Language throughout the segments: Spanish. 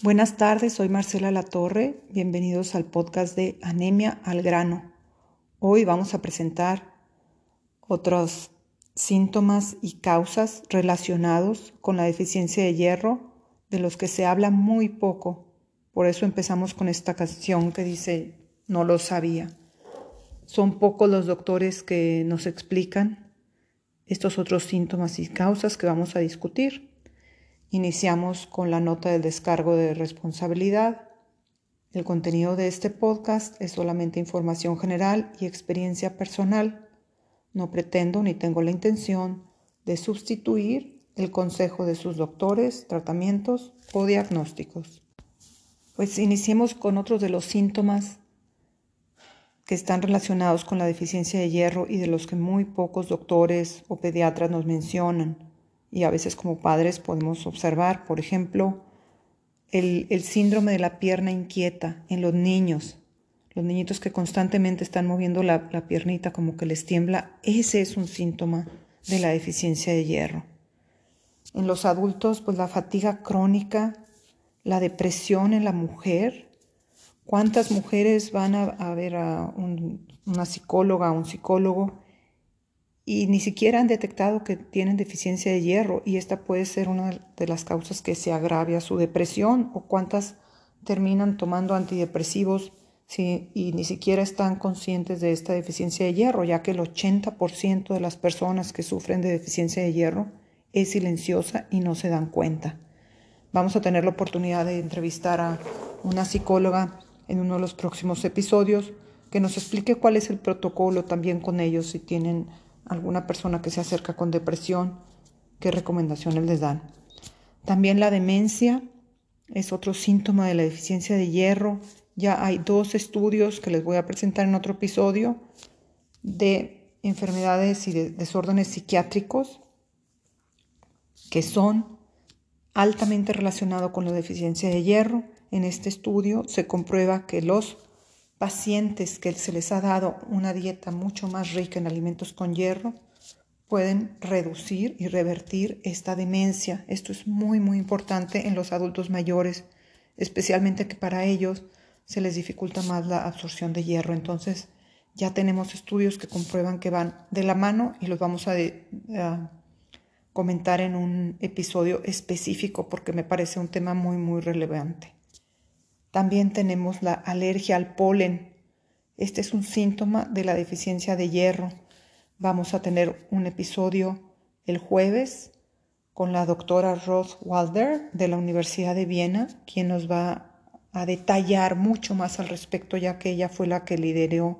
Buenas tardes, soy Marcela Latorre. Bienvenidos al podcast de Anemia al grano. Hoy vamos a presentar otros síntomas y causas relacionados con la deficiencia de hierro de los que se habla muy poco. Por eso empezamos con esta canción que dice no lo sabía. Son pocos los doctores que nos explican estos otros síntomas y causas que vamos a discutir. Iniciamos con la nota del descargo de responsabilidad. El contenido de este podcast es solamente información general y experiencia personal. No pretendo ni tengo la intención de sustituir el consejo de sus doctores, tratamientos o diagnósticos. Pues iniciemos con otros de los síntomas que están relacionados con la deficiencia de hierro y de los que muy pocos doctores o pediatras nos mencionan y a veces como padres podemos observar, por ejemplo, el, síndrome de la pierna inquieta en los niños, los niñitos que constantemente están moviendo la, la piernita como que les tiembla, ese es un síntoma de la deficiencia de hierro. En los adultos, pues la fatiga crónica, la depresión en la mujer. ¿Cuántas mujeres van a, ver a una psicóloga, o un psicólogo y ni siquiera han detectado que tienen deficiencia de hierro y esta puede ser una de las causas que se agravia su depresión o cuántas terminan tomando antidepresivos y ni siquiera están conscientes de esta deficiencia de hierro, ya que el 80% de las personas que sufren de deficiencia de hierro es silenciosa y no se dan cuenta. Vamos a tener la oportunidad de entrevistar a una psicóloga en uno de los próximos episodios que nos explique cuál es el protocolo también con ellos si tienen alguna persona que se acerca con depresión, qué recomendaciones les dan. También la demencia es otro síntoma de la deficiencia de hierro. Ya hay dos estudios que les voy a presentar en otro episodio de enfermedades y de desórdenes psiquiátricos que son altamente relacionados con la deficiencia de hierro. En este estudio se comprueba que los pacientes que se les ha dado una dieta mucho más rica en alimentos con hierro pueden reducir y revertir esta demencia. Esto es muy, muy importante en los adultos mayores, especialmente que para ellos se les dificulta más la absorción de hierro. Entonces, ya tenemos estudios que comprueban que van de la mano y los vamos a, a comentar en un episodio específico porque me parece un tema muy, muy relevante. También tenemos la alergia al polen. Este es un síntoma de la deficiencia de hierro. Vamos a tener un episodio el jueves con la doctora Roth Walder de la Universidad de Viena, quien nos va a detallar mucho más al respecto, ya que ella fue la que lideró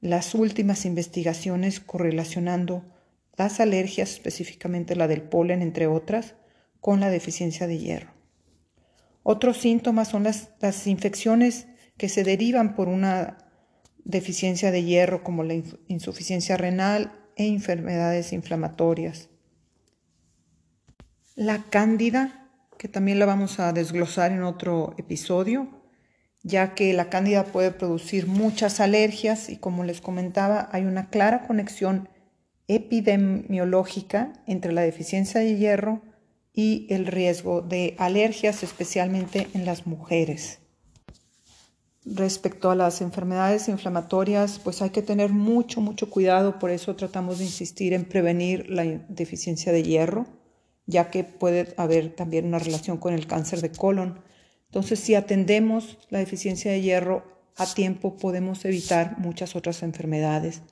las últimas investigaciones correlacionando las alergias, específicamente la del polen, entre otras, con la deficiencia de hierro. Otros síntomas son las, infecciones que se derivan por una deficiencia de hierro como la insuficiencia renal e enfermedades inflamatorias. La cándida, que también la vamos a desglosar en otro episodio, ya que la cándida puede producir muchas alergias y como les comentaba, hay una clara conexión epidemiológica entre la deficiencia de hierro y el riesgo de alergias, especialmente en las mujeres. Respecto a las enfermedades inflamatorias, pues hay que tener mucho, mucho cuidado, por eso tratamos de insistir en prevenir la deficiencia de hierro, ya que puede haber también una relación con el cáncer de colon. Entonces, si atendemos la deficiencia de hierro a tiempo, podemos evitar muchas otras enfermedades.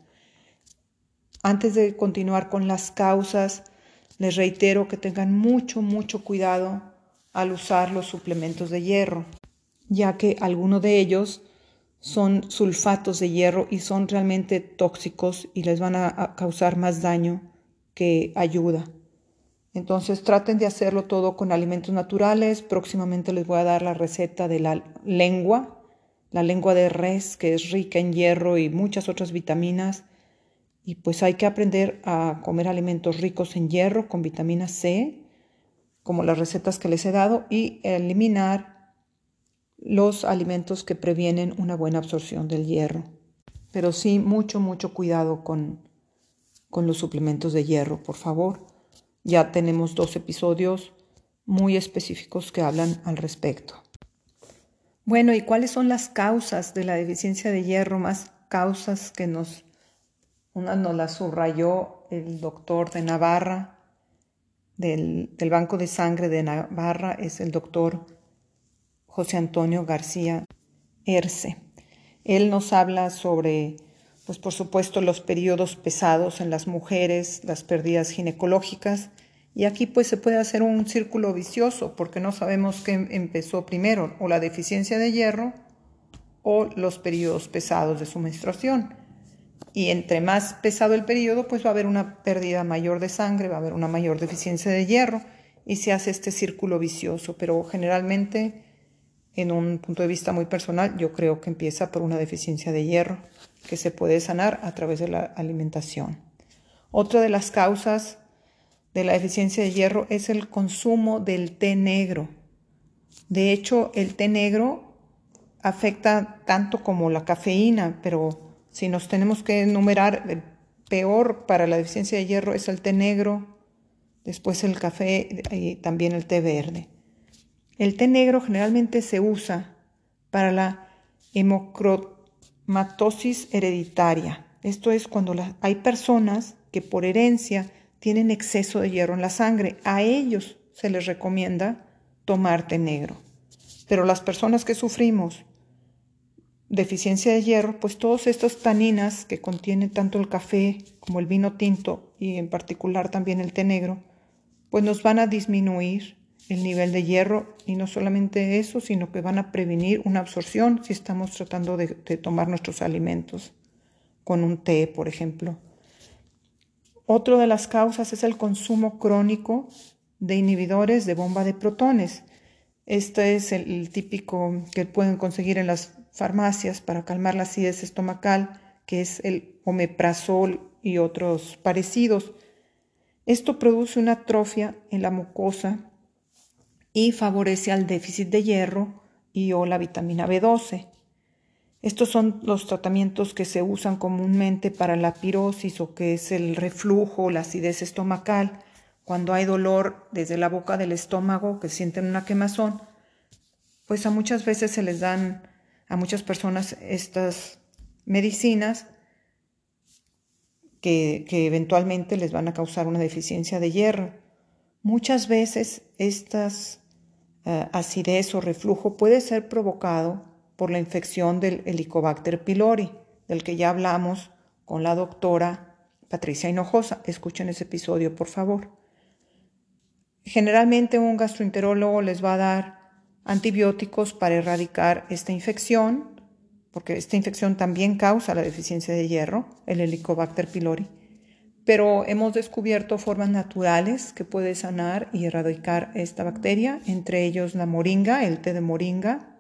Antes de continuar con las causas, les reitero que tengan mucho, mucho cuidado al usar los suplementos de hierro, ya que algunos de ellos son sulfatos de hierro y son realmente tóxicos y les van a causar más daño que ayuda. Entonces traten de hacerlo todo con alimentos naturales. Próximamente les voy a dar la receta de la lengua, la lengua de res, que es rica en hierro y muchas otras vitaminas y pues hay que aprender a comer alimentos ricos en hierro con vitamina C, como las recetas que les he dado, y eliminar los alimentos que previenen una buena absorción del hierro. Pero sí, mucho, mucho cuidado con, con los suplementos de hierro, por favor. Ya tenemos dos episodios muy específicos que hablan al respecto. Bueno, ¿y cuáles son las causas de la deficiencia de hierro? Más causas que nos, una nos la subrayó el doctor de Navarra, del, del Banco de Sangre de Navarra, es el doctor José Antonio García Erce. Él nos habla sobre, pues por supuesto, los periodos pesados en las mujeres, las pérdidas ginecológicas, y aquí pues se puede hacer un círculo vicioso porque no sabemos qué empezó primero, o la deficiencia de hierro o los periodos pesados de su menstruación. Y entre más pesado el periodo, pues va a haber una pérdida mayor de sangre, va a haber una mayor deficiencia de hierro y se hace este círculo vicioso. Pero generalmente, en un punto de vista muy personal, yo creo que empieza por una deficiencia de hierro que se puede sanar a través de la alimentación. Otra de las causas de la deficiencia de hierro es el consumo del té negro. De hecho, el té negro afecta tanto como la cafeína, pero si nos tenemos que enumerar, el peor para la deficiencia de hierro es el té negro, después el café y también el té verde. El té negro generalmente se usa para la hemocromatosis hereditaria. Esto es cuando hay personas que por herencia tienen exceso de hierro en la sangre. A ellos se les recomienda tomar té negro. Pero las personas que sufrimos deficiencia de hierro, pues todas estas taninas que contienen tanto el café como el vino tinto y en particular también el té negro, pues nos van a disminuir el nivel de hierro y no solamente eso, sino que van a prevenir una absorción si estamos tratando de, de tomar nuestros alimentos con un té, por ejemplo. Otra de las causas es el consumo crónico de inhibidores de bomba de protones. Este es el, típico que pueden conseguir en las farmacias para calmar la acidez estomacal, que es el omeprazol y otros parecidos. Esto produce una atrofia en la mucosa y favorece al déficit de hierro y o la vitamina B12. Estos son los tratamientos que se usan comúnmente para la pirosis o que es el reflujo, la acidez estomacal, cuando hay dolor desde la boca del estómago, que sienten una quemazón, pues a muchas veces se les dan a muchas personas estas medicinas que, eventualmente les van a causar una deficiencia de hierro. Muchas veces estas eh, acidez o reflujo puede ser provocado por la infección del Helicobacter pylori, del que ya hablamos con la doctora Patricia Hinojosa. Escuchen ese episodio, por favor. Generalmente un gastroenterólogo les va a dar antibióticos para erradicar esta infección, porque esta infección también causa la deficiencia de hierro, el Helicobacter pylori. Pero hemos descubierto formas naturales que puede sanar y erradicar esta bacteria, entre ellos la moringa, el té de moringa,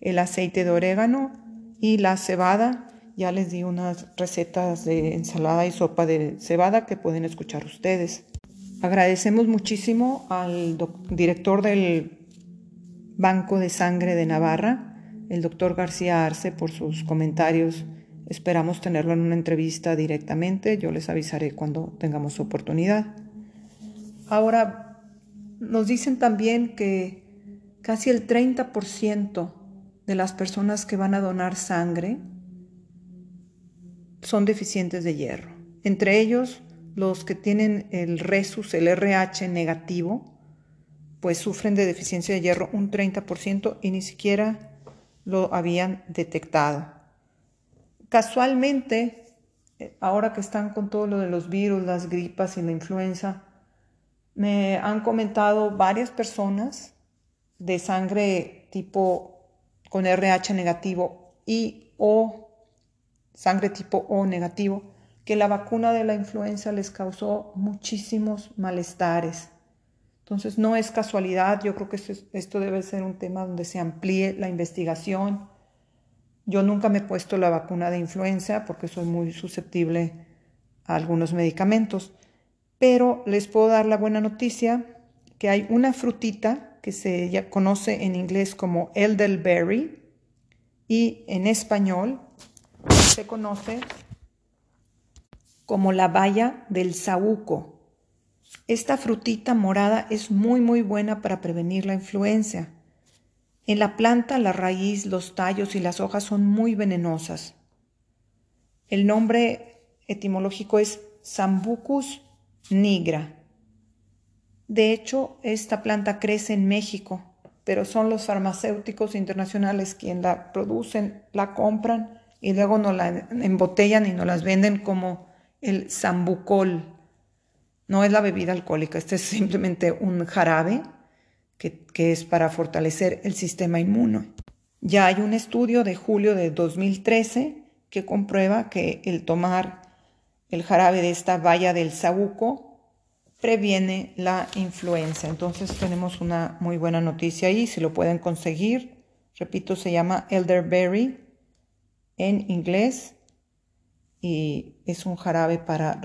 el aceite de orégano y la cebada. Ya les di unas recetas de ensalada y sopa de cebada que pueden escuchar ustedes. Agradecemos muchísimo al director del Banco de Sangre de Navarra, el doctor García Arce, por sus comentarios. Esperamos tenerlo en una entrevista directamente. Yo les avisaré cuando tengamos oportunidad. Ahora, nos dicen también que casi el 30% de las personas que van a donar sangre son deficientes de hierro. Entre ellos, los que tienen el resus, el RH negativo, pues sufren de deficiencia de hierro un 30% y ni siquiera lo habían detectado. Casualmente, eh, ahora que están con todo lo de los virus, las gripas y la influenza, me han comentado varias personas de sangre tipo con RH negativo y o sangre tipo O negativo, que la vacuna de la influenza les causó muchísimos malestares. Entonces no es casualidad, yo creo que esto, debe ser un tema donde se amplíe la investigación. Yo nunca me he puesto la vacuna de influenza porque soy muy susceptible a algunos medicamentos, pero les puedo dar la buena noticia que hay una frutita que se conoce en inglés como elderberry y en español se conoce como la valla del saúco. Esta frutita morada es muy muy buena para prevenir la influencia. En la planta la raíz, los tallos y las hojas son muy venenosas. El nombre etimológico es Sambucus nigra. De hecho, esta planta crece en México, pero son los farmacéuticos internacionales quienes la producen, la compran y luego nos la embotellan y nos las venden como el sambucol. No es la bebida alcohólica, este es simplemente un jarabe que, es para fortalecer el sistema inmune. Ya hay un estudio de julio de 2013 que comprueba que el tomar el jarabe de esta valla del sabuco previene la influenza. Entonces tenemos una muy buena noticia ahí, si lo pueden conseguir. Repito, se llama elderberry en inglés y es un jarabe para,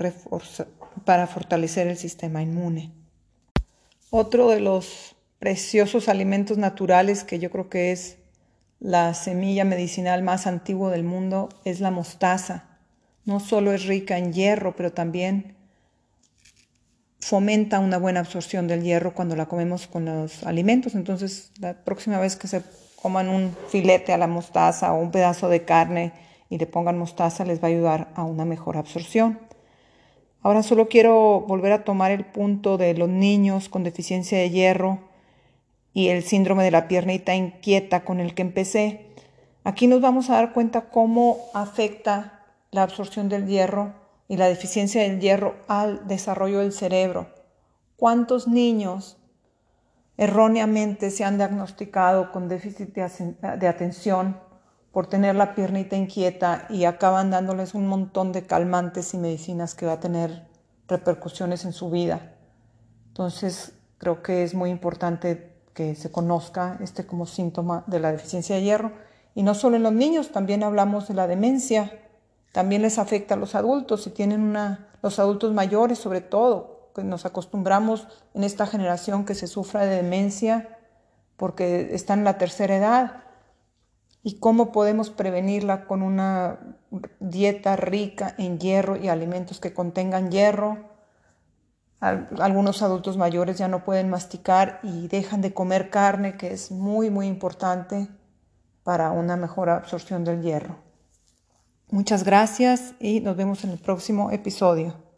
para fortalecer el sistema inmune. Otro de los preciosos alimentos naturales que yo creo que es la semilla medicinal más antigua del mundo es la mostaza. No solo es rica en hierro, pero también fomenta una buena absorción del hierro cuando la comemos con los alimentos. Entonces, la próxima vez que se coman un filete a la mostaza o un pedazo de carne y le pongan mostaza, les va a ayudar a una mejor absorción. Ahora solo quiero volver a tomar el punto de los niños con deficiencia de hierro y el síndrome de la piernita inquieta con el que empecé. Aquí nos vamos a dar cuenta cómo afecta la absorción del hierro y la deficiencia del hierro al desarrollo del cerebro. ¿Cuántos niños erróneamente se han diagnosticado con déficit de atención por tener la piernita inquieta y acaban dándoles un montón de calmantes y medicinas que va a tener repercusiones en su vida? Entonces, creo que es muy importante que se conozca este como síntoma de la deficiencia de hierro. Y no solo en los niños, también hablamos de la demencia, también les afecta a los adultos, si tienen una, los adultos mayores sobre todo, que nos acostumbramos en esta generación que se sufra de demencia porque está en la tercera edad. ¿Y cómo podemos prevenirla con una dieta rica en hierro y alimentos que contengan hierro? algunos adultos mayores ya no pueden masticar y dejan de comer carne, que es muy, muy importante para una mejor absorción del hierro. Muchas gracias y nos vemos en el próximo episodio.